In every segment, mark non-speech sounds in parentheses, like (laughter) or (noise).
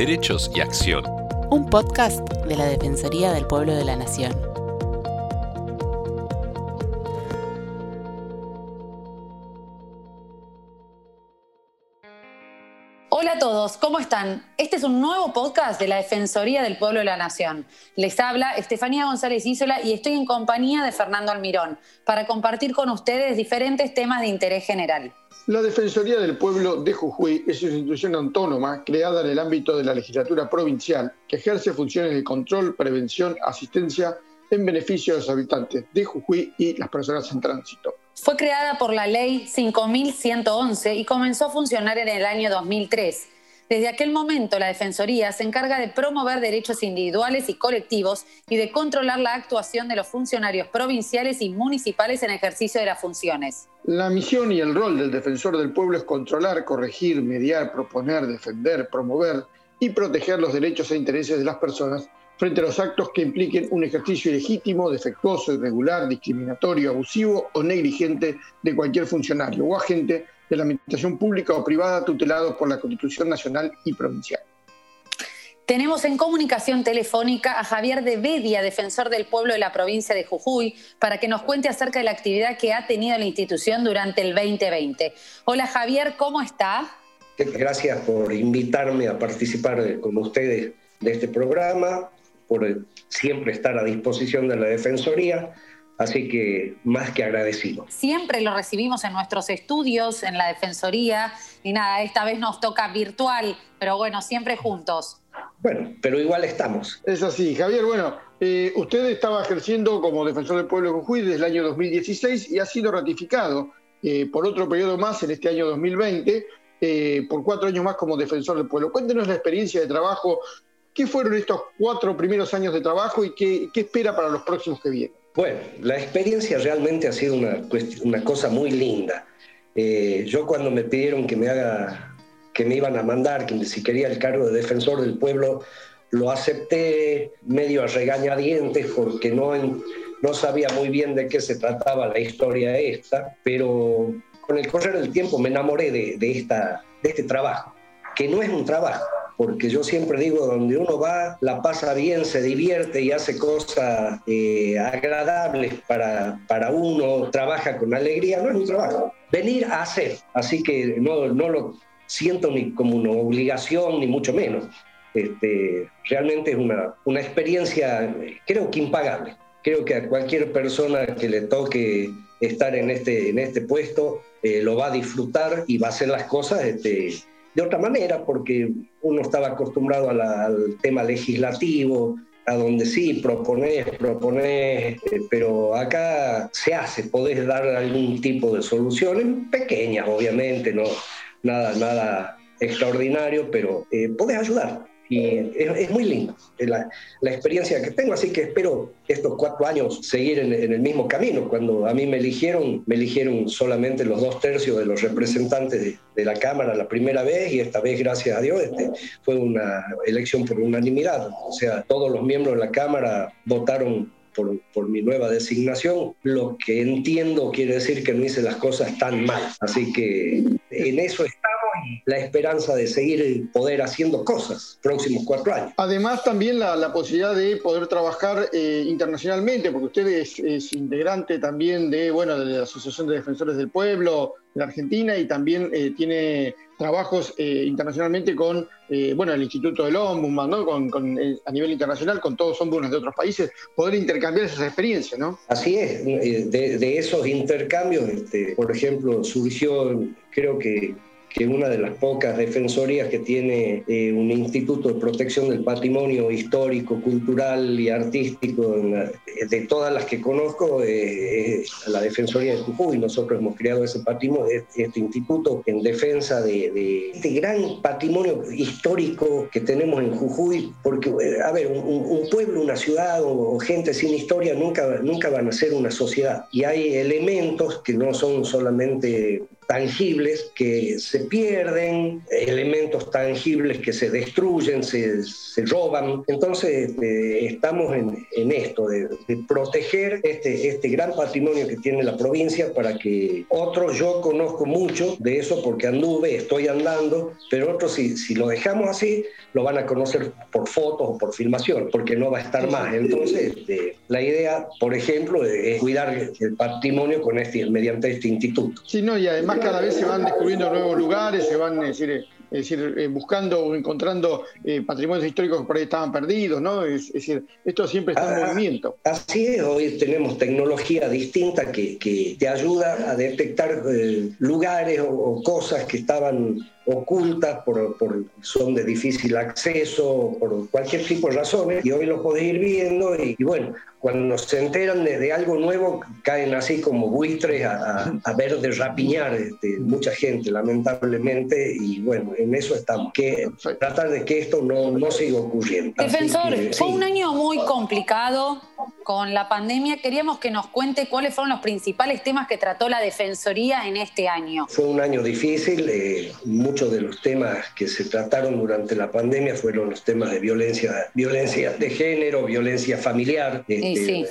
Derechos y Acción. Un podcast de la Defensoría del Pueblo de la Nación. ¿Cómo están? Este es un nuevo podcast de la Defensoría del Pueblo de la Nación. Les habla Estefanía González Isola y estoy en compañía de Fernando Almirón para compartir con ustedes diferentes temas de interés general. La Defensoría del Pueblo de Jujuy es una institución autónoma creada en el ámbito de la legislatura provincial que ejerce funciones de control, prevención, asistencia en beneficio de los habitantes de Jujuy y las personas en tránsito. Fue creada por la Ley 5111 y comenzó a funcionar en el año 2003. Desde aquel momento, la Defensoría se encarga de promover derechos individuales y colectivos y de controlar la actuación de los funcionarios provinciales y municipales en ejercicio de las funciones. La misión y el rol del defensor del pueblo es controlar, corregir, mediar, proponer, defender, promover y proteger los derechos e intereses de las personas frente a los actos que impliquen un ejercicio ilegítimo, defectuoso, irregular, discriminatorio, abusivo o negligente de cualquier funcionario o agente de la administración pública o privada tutelado por la Constitución Nacional y Provincial. Tenemos en comunicación telefónica a Javier de Bedia, defensor del pueblo de la provincia de Jujuy, para que nos cuente acerca de la actividad que ha tenido la institución durante el 2020. Hola Javier, ¿cómo está? Gracias por invitarme a participar con ustedes de este programa, por siempre estar a disposición de la Defensoría Así que más que agradecido. Siempre lo recibimos en nuestros estudios, en la Defensoría, y nada, esta vez nos toca virtual, pero bueno, siempre juntos. Bueno, pero igual estamos. Es así, Javier, bueno, eh, usted estaba ejerciendo como defensor del pueblo de Jujuy desde el año 2016 y ha sido ratificado eh, por otro periodo más en este año 2020, eh, por cuatro años más como defensor del pueblo. Cuéntenos la experiencia de trabajo, qué fueron estos cuatro primeros años de trabajo y qué, qué espera para los próximos que vienen. Bueno, la experiencia realmente ha sido una, cosa muy linda. Eh, yo cuando me pidieron que me haga, que me iban a mandar, que si quería el cargo de defensor del pueblo, lo acepté medio a regañadientes porque no, no sabía muy bien de qué se trataba la historia esta, pero con el correr del tiempo me enamoré de, de, esta, de este trabajo, que no es un trabajo, porque yo siempre digo, donde uno va, la pasa bien, se divierte y hace cosas eh, agradables para, para uno, trabaja con alegría, no es un trabajo. Venir a hacer, así que no, no lo siento ni como una obligación, ni mucho menos. Este, realmente es una, una experiencia, creo que impagable. Creo que a cualquier persona que le toque estar en este, en este puesto eh, lo va a disfrutar y va a hacer las cosas este, de otra manera, porque uno estaba acostumbrado al tema legislativo, a donde sí, proponés, proponés, eh, pero acá se hace, podés dar algún tipo de soluciones, pequeñas obviamente, no nada, nada extraordinario, pero eh, podés ayudar y es, muy lindo la, la, experiencia que tengo, así que espero estos cuatro años seguir en, el mismo camino. Cuando a mí me eligieron, me eligieron solamente los dos tercios de los representantes de, de la Cámara la primera vez y esta vez, gracias a Dios, este, fue una elección por unanimidad. O sea, todos los miembros de la Cámara votaron por, por, mi nueva designación, lo que entiendo quiere decir que no hice las cosas tan mal. Así que en eso estamos la esperanza de seguir poder haciendo cosas próximos cuatro años. Además, también la, la posibilidad de poder trabajar eh, internacionalmente, porque usted es, es, integrante también de, bueno, de la Asociación de Defensores del Pueblo de Argentina y también eh, tiene trabajos eh, internacionalmente con eh, bueno, el Instituto del Ombudsman, ¿no? con, con, eh, a nivel internacional, con todos ombudsman de otros países, poder intercambiar esas experiencias. ¿no? Así es, de, de esos intercambios, este, por ejemplo, surgió, creo que que una de las pocas defensorías que tiene eh, un instituto de protección del patrimonio histórico, cultural y artístico, de todas las que conozco, eh, es la Defensoría de Jujuy. Nosotros hemos creado ese patrimonio, este instituto en defensa de, de este gran patrimonio histórico que tenemos en Jujuy, porque, eh, a ver, un, un pueblo, una ciudad o, o, gente sin historia nunca, nunca van a ser una sociedad. Y hay elementos que no son solamente tangibles que se pierden, elementos tangibles que se destruyen, se, se roban. Entonces este, estamos en, en esto, de, proteger este, este gran patrimonio que tiene la provincia para que otros, yo conozco mucho de eso porque anduve, estoy andando, pero otros si, si lo dejamos así, lo van a conocer por fotos o por filmación, porque no va a estar más. Entonces, este, la idea, por ejemplo, es cuidar el patrimonio con este, mediante este instituto. Sí, no, y además cada vez se van descubriendo nuevos lugares, se van, es decir, es decir, eh, buscando o encontrando eh, patrimonios históricos que por ahí estaban perdidos, ¿no? Es, decir, esto siempre está en ah, movimiento. Así es, hoy tenemos tecnología distinta que, que te ayuda a detectar eh, lugares o, cosas que estaban ocultas, por, por, son de difícil acceso, por cualquier tipo de razones, y hoy lo podés ir viendo y, bueno, cuando se enteran de, algo nuevo, caen así como buitres a, ver de rapiñar este, mucha gente, lamentablemente, y bueno, en eso estamos, que tratar de que esto no, no siga ocurriendo. Defensor, fue un año muy complicado con la pandemia. Queríamos que nos cuente cuáles fueron los principales temas que trató la Defensoría en este año. Fue un año difícil, eh, muchos de los temas que se trataron durante la pandemia fueron los temas de violencia, violencia de género, violencia familiar. Este,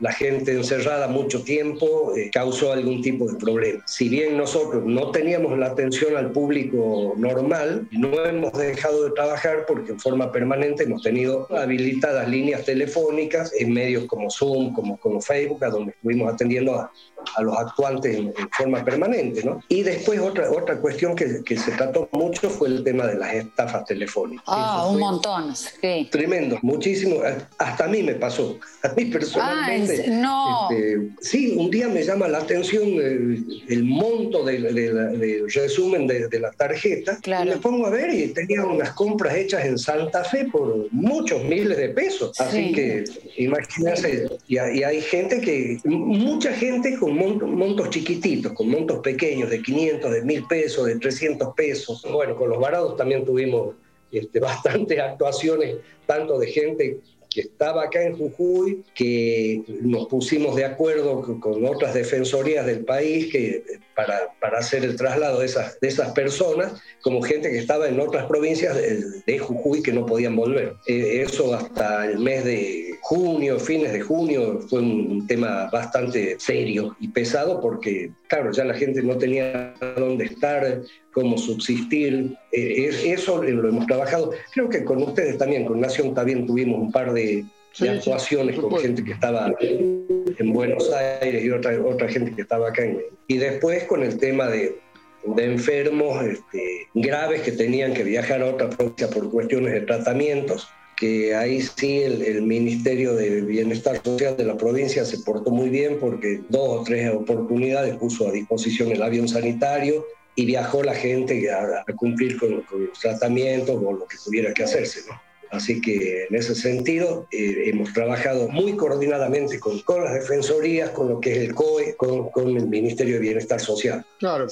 la, gente, encerrada mucho tiempo eh, causó algún tipo de problema. Si bien nosotros no teníamos la atención al público normal, no hemos dejado de trabajar porque en forma permanente hemos tenido habilitadas líneas telefónicas medios como Zoom, como, como Facebook, a donde estuvimos atendiendo a, a los actuantes en, forma permanente. ¿no? Y después otra, otra cuestión que, que, se trató mucho fue el tema de las estafas telefónicas. Ah, un montón, sí. Tremendo, muchísimo. Hasta a mí me pasó, (laughs) a mí personalmente. Ah, no. Este, sí, un día me llama la atención el, monto del de, resumen de, la tarjeta. Claro. Y me pongo a ver y tenía unas compras hechas en Santa Fe por muchos miles de pesos. Así que imagínense, y, y hay gente que, mucha gente con montos chiquititos, con montos pequeños de 500, de 1000 pesos, de 300 pesos. Bueno, con los varados también tuvimos este, (laughs) bastantes actuaciones, tanto de gente que estaba acá en Jujuy, que nos pusimos de acuerdo con otras defensorías del país que, para, para hacer el traslado de esas, de esas personas, como gente que estaba en otras provincias de, Jujuy que no podían volver. Eh, eso hasta el mes de junio, fines de junio, fue un tema bastante serio y pesado porque, claro, ya la gente no tenía dónde estar, cómo subsistir. Eh, eso lo hemos trabajado. Creo que con ustedes también, con Nación también tuvimos un par de, actuaciones con gente que estaba en Buenos Aires y otra, otra gente que estaba acá. y después con el tema de, de enfermos este, graves que tenían que viajar a otra provincia por cuestiones de tratamientos que ahí sí el, el, Ministerio de Bienestar Social de la provincia se portó muy bien porque dos o tres oportunidades puso a disposición el avión sanitario y viajó la gente a, cumplir con, los tratamientos o lo que tuviera que hacerse. ¿no? Así que en ese sentido eh, hemos trabajado muy coordinadamente con, con, las defensorías, con lo que es el COE, con, con el Ministerio de Bienestar Social. Claro.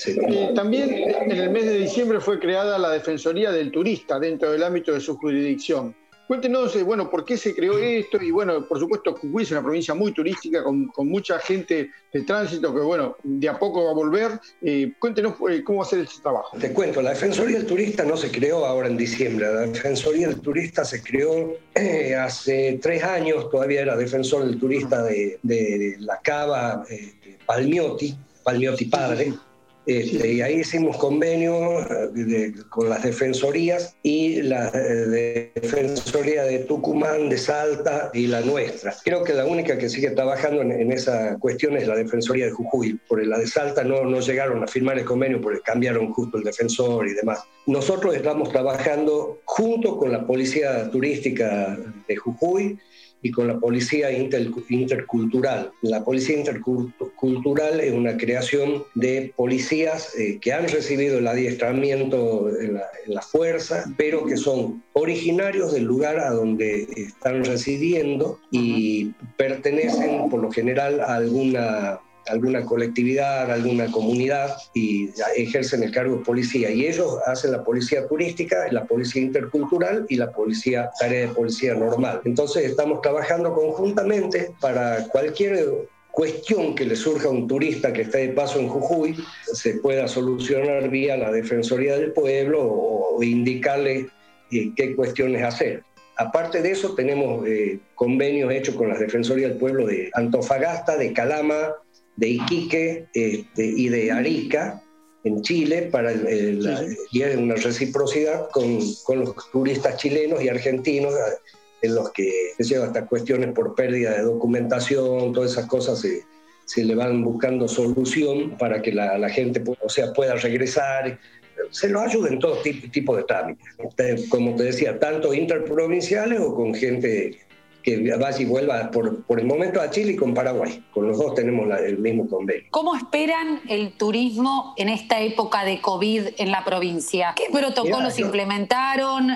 también en el mes de diciembre fue creada la Defensoría del Turista dentro del ámbito de su jurisdicción. Cuéntenos, eh, bueno, por qué se creó esto y, bueno, por supuesto, Jujuy es una provincia muy turística con, mucha gente de tránsito que, bueno, de a poco va a volver. Eh, cuéntenos eh, cómo va a ser este trabajo. Te cuento, la Defensoría del Turista no se creó ahora en diciembre. La Defensoría del Turista se creó hace tres años, todavía era defensor del turista de, la Cava Palmiotti, Palmiotti padre. Este, y ahí hicimos convenio eh, con las defensorías y la Defensoría de Tucumán, de Salta y la nuestra. Creo que la única que sigue trabajando en, esa cuestión es la Defensoría de Jujuy. Por la de Salta no, no llegaron a firmar el convenio porque cambiaron justo el defensor y demás. Nosotros estamos trabajando junto con la Policía Turística de Jujuy y con la policía intercultural. La policía intercultural es una creación de policías eh, que han recibido el adiestramiento en la, fuerza, pero que son originarios del lugar a donde están residiendo y pertenecen por lo general a alguna alguna colectividad, alguna comunidad y ejercen el cargo de policía. Y ellos hacen la policía turística, la policía intercultural y la policía, tarea de policía normal. Entonces estamos trabajando conjuntamente para cualquier cuestión que le surja a un turista que está de paso en Jujuy se pueda solucionar vía la Defensoría del Pueblo o, indicarle eh, qué cuestiones hacer. Aparte de eso, tenemos eh, convenios hechos con la Defensoría del Pueblo de Antofagasta, de Calama, de Iquique este, y de Arica, en Chile, para una reciprocidad con, con, los turistas chilenos y argentinos en los que se hasta cuestiones por pérdida de documentación, todas esas cosas se, se le van buscando solución para que la, la gente o sea, pueda regresar. Se lo ayuda en todo tipo, tipo de trámites, como te decía, tanto interprovinciales o con gente que vaya y vuelva por, por, el momento a Chile y con Paraguay. Con los dos tenemos el mismo convenio. ¿Cómo esperan el turismo en esta época de COVID en la provincia? ¿Qué protocolos implementaron?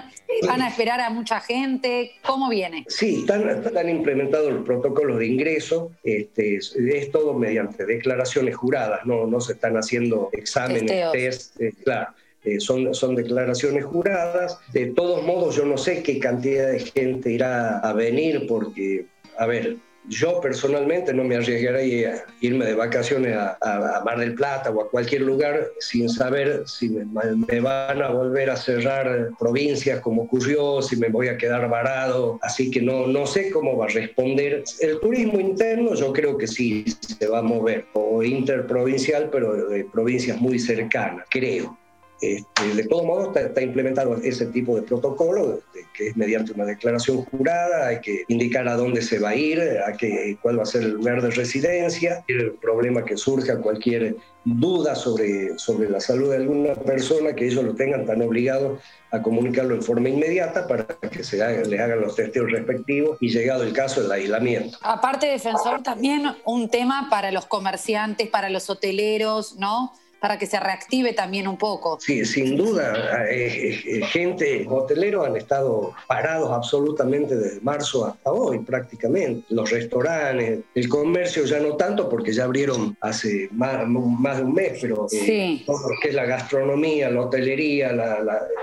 ¿Van a esperar a mucha gente? ¿Cómo viene? Sí, están, están implementados los protocolos de ingreso. Este, es, todo mediante declaraciones juradas, no, no se están haciendo exámenes, test, eh, claro. Eh, son, son declaraciones juradas. De todos modos, yo no sé qué cantidad de gente irá a venir porque, a ver, yo personalmente no me arriesgaría a irme de vacaciones a, Mar del Plata o a cualquier lugar sin saber si me, van a volver a cerrar provincias como ocurrió, si me voy a quedar varado. Así que no, no sé cómo va a responder. El turismo interno yo creo que sí se va a mover, o interprovincial, pero de provincias muy cercanas, creo. Este, de todo modo, está, implementado ese tipo de protocolo, que es mediante una declaración jurada, hay que indicar a dónde se va a ir, a qué, cuál va a ser el lugar de residencia, el problema que surja, cualquier duda sobre, sobre la salud de alguna persona, que ellos lo tengan tan obligados a comunicarlo en forma inmediata para que se les hagan los testeos respectivos y llegado el caso el aislamiento. Aparte, defensor, también un tema para los comerciantes, para los hoteleros, ¿no? Para que se reactive también un poco. Sí, sin duda, eh, eh, gente, hoteleros han estado parados absolutamente desde marzo hasta hoy prácticamente. Los restaurantes, el comercio ya no tanto porque ya abrieron hace más, más de un mes, pero eh, todo lo que es la gastronomía, la hotelería,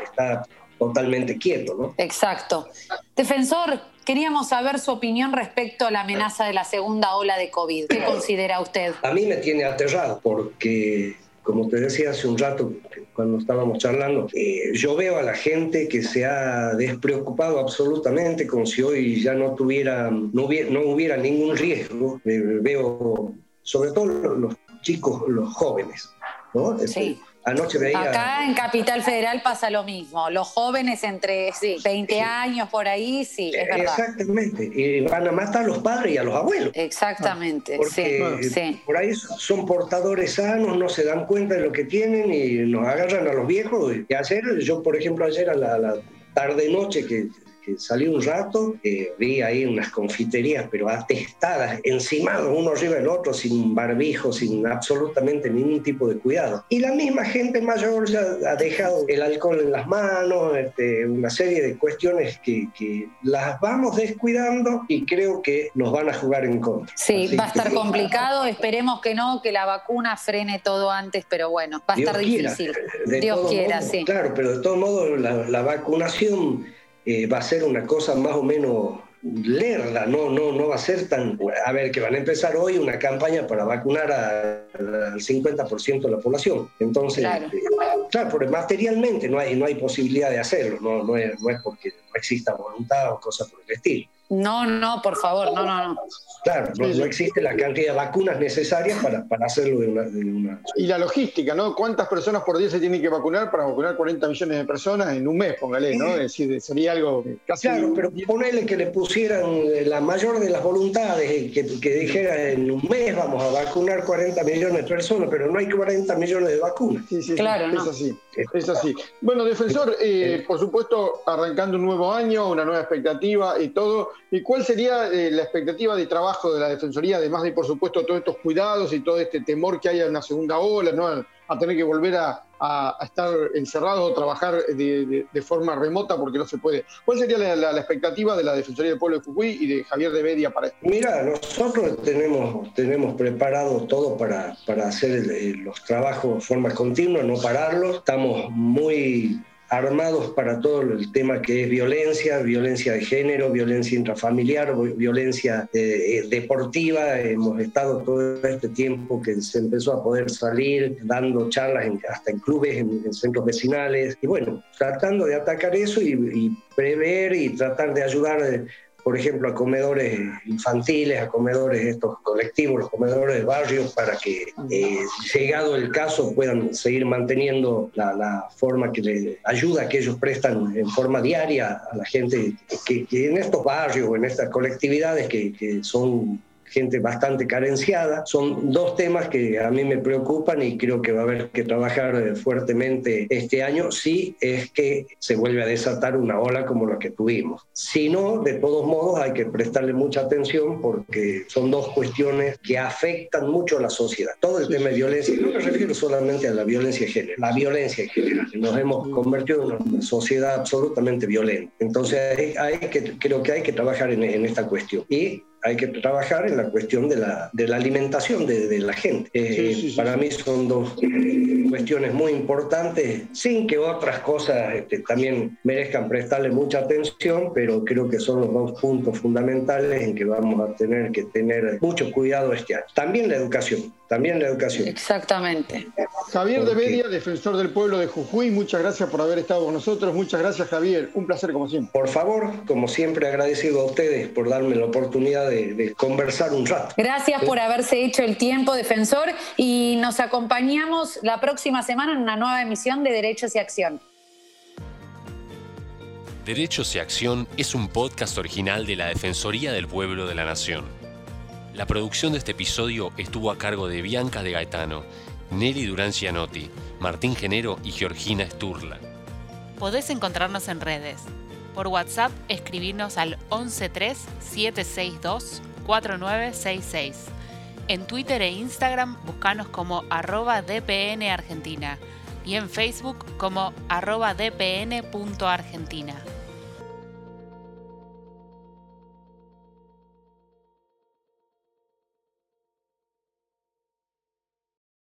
está totalmente quieto, ¿no? Exacto. Defensor, queríamos saber su opinión respecto a la amenaza de la segunda ola de COVID. ¿Qué considera usted? A mí me tiene aterrado porque como te decía hace un rato cuando estábamos charlando, eh, yo veo a la gente que se ha despreocupado absolutamente como si hoy ya no tuviera, no hubiera, no hubiera ningún riesgo. Eh, veo sobre todo los chicos, los jóvenes, ¿no? Sí. Anoche veía... Acá en Capital Federal pasa lo mismo. Los jóvenes entre sí, 20 años por ahí, sí, es verdad. Exactamente. Y van a matar a los padres y a los abuelos. Exactamente, sí, Por ahí son portadores sanos, no se dan cuenta de lo que tienen y nos agarran a los viejos. Y ayer, yo por ejemplo, ayer a la, la tarde-noche que que salí un rato, eh, vi ahí unas confiterías, pero atestadas, encimados uno arriba del otro, sin barbijo, sin absolutamente ningún tipo de cuidado. Y la misma gente mayor ya ha dejado el alcohol en las manos, este, una serie de cuestiones que, que, las vamos descuidando y creo que nos van a jugar en contra. Sí, va a estar complicado, esperemos que no, que la vacuna frene todo antes, pero bueno, va a estar difícil. Dios quiera, sí. Claro, pero de todos modos la, la vacunación eh, va a ser una cosa más o menos lerda, no, no, no va a ser tan... A ver, que van a empezar hoy una campaña para vacunar al 50% de la población. Entonces, claro, eh, claro porque materialmente no hay, no hay posibilidad de hacerlo, no, no, es, no es porque no exista voluntad o cosas por el estilo. No, no, por favor, no, no, no. Claro, no, existe la cantidad de vacunas necesarias para, para hacerlo de una, Y la logística, ¿no? ¿Cuántas personas por día se tienen que vacunar para vacunar 40 millones de personas en un mes, póngale, ¿no? Es decir, sería algo casi... Claro, pero ponele que le pusieran la mayor de las voluntades, que, que dijera en un mes vamos a vacunar 40 millones de personas, pero no hay 40 millones de vacunas. Sí, sí, claro, es así, es así. Bueno, defensor, eh, por supuesto, arrancando un nuevo año, una nueva expectativa y todo, ¿y cuál sería eh, la expectativa de trabajo de la Defensoría, además de, por supuesto, todos estos cuidados y todo este temor que haya una segunda ola, ¿no? a tener que volver a, estar encerrados o trabajar de, forma remota porque no se puede. ¿Cuál sería la, expectativa de la Defensoría del Pueblo de Jujuy y de Javier de Bedia para esto? Mira, nosotros tenemos, tenemos preparado todo para hacer los trabajos de forma continua, no pararlos. Estamos muy armados para todo el tema que es violencia, violencia de género, violencia intrafamiliar, violencia eh, eh, deportiva. Hemos estado todo este tiempo que se empezó a poder salir dando charlas hasta en clubes, en, centros vecinales, y bueno, tratando de atacar eso y, y prever y tratar de ayudar por ejemplo, a comedores infantiles, a comedores estos colectivos, los comedores de barrios, para que, eh, llegado el caso, puedan seguir manteniendo la, forma que le ayuda que ellos prestan en forma diaria a la gente que, en estos barrios en estas colectividades que, que son gente bastante carenciada. Son dos temas que a mí me preocupan y creo que va a haber que trabajar fuertemente este año si es que se vuelve a desatar una ola como la que tuvimos. Si no, de todos modos hay que prestarle mucha atención porque son dos cuestiones que afectan mucho a la sociedad. Todo el tema de violencia, no me refiero solamente a la violencia de género, la violencia en general. Nos hemos convertido en una sociedad absolutamente violenta. Entonces hay, que, creo que hay que trabajar en, en esta cuestión. Y hay que trabajar en la cuestión de la, de la alimentación de, de, la gente. Eh, para mí son dos cuestiones muy importantes, sin que otras cosas este, también merezcan prestarle mucha atención, pero creo que son los dos puntos fundamentales en que vamos a tener que tener mucho cuidado este año. También la educación, también la educación. Exactamente. Javier de Media, defensor del pueblo de Jujuy, muchas gracias por haber estado con nosotros. Muchas gracias, Javier. Un placer como siempre. Por favor, como siempre, agradecido a ustedes por darme la oportunidad de, conversar un rato. Gracias por haberse hecho el tiempo, defensor, y nos acompañamos la próxima semana en una nueva emisión de Derechos y Acción. Derechos y Acción es un podcast original de la Defensoría del Pueblo de la Nación. La producción de este episodio estuvo a cargo de Bianca de Gaetano, Nelly Durán Cianotti, Martín Genero y Georgina Sturla. Podés encontrarnos en redes. Por WhatsApp escribirnos al 113-762-4966. En Twitter e Instagram buscanos como arroba DPN Argentina y en Facebook como arroba dpn.argentina.